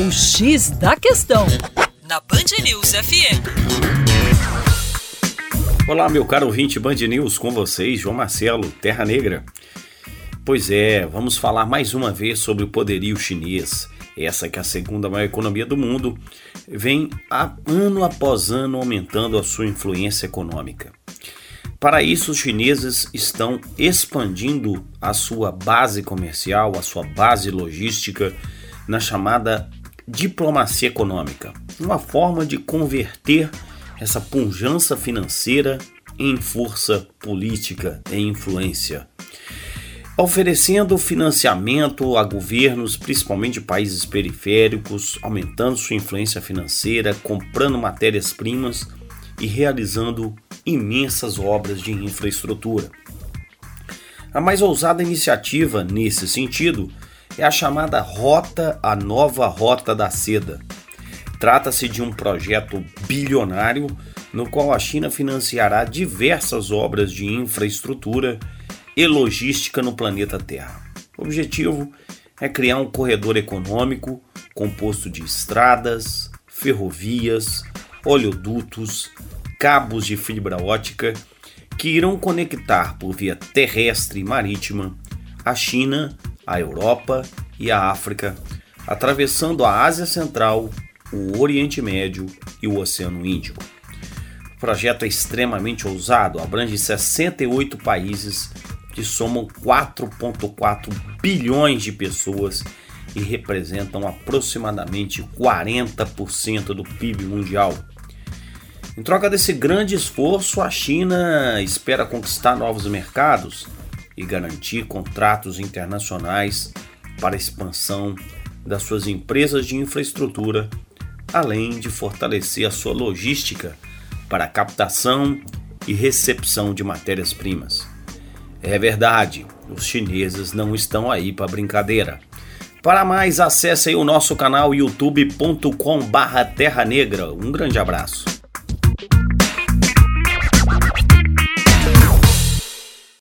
O X da Questão, na Band News FM. Olá, meu caro ouvinte Band News, com vocês, João Marcelo, Terra Negra. Pois é, vamos falar mais uma vez sobre o poderio chinês. Essa que é a segunda maior economia do mundo, vem ano após ano aumentando a sua influência econômica. Para isso, os chineses estão expandindo a sua base comercial, a sua base logística, na chamada diplomacia econômica, uma forma de converter essa pujança financeira em força política e influência. Oferecendo financiamento a governos, principalmente de países periféricos, aumentando sua influência financeira, comprando matérias-primas e realizando imensas obras de infraestrutura. A mais ousada iniciativa nesse sentido é a chamada Rota, a Nova Rota da Seda. Trata-se de um projeto bilionário no qual a China financiará diversas obras de infraestrutura e logística no planeta Terra. O objetivo é criar um corredor econômico composto de estradas, ferrovias, oleodutos, cabos de fibra ótica que irão conectar por via terrestre e marítima a China, a Europa e a África, atravessando a Ásia Central, o Oriente Médio e o Oceano Índico. O projeto é extremamente ousado, abrange 68 países que somam 4,4 bilhões de pessoas e representam aproximadamente 40% do PIB mundial. Em troca desse grande esforço, a China espera conquistar novos mercados e garantir contratos internacionais para expansão das suas empresas de infraestrutura, além de fortalecer a sua logística para captação e recepção de matérias-primas. É verdade, os chineses não estão aí para brincadeira. Para mais, acesse o nosso canal youtube.com/terra negra. Um grande abraço.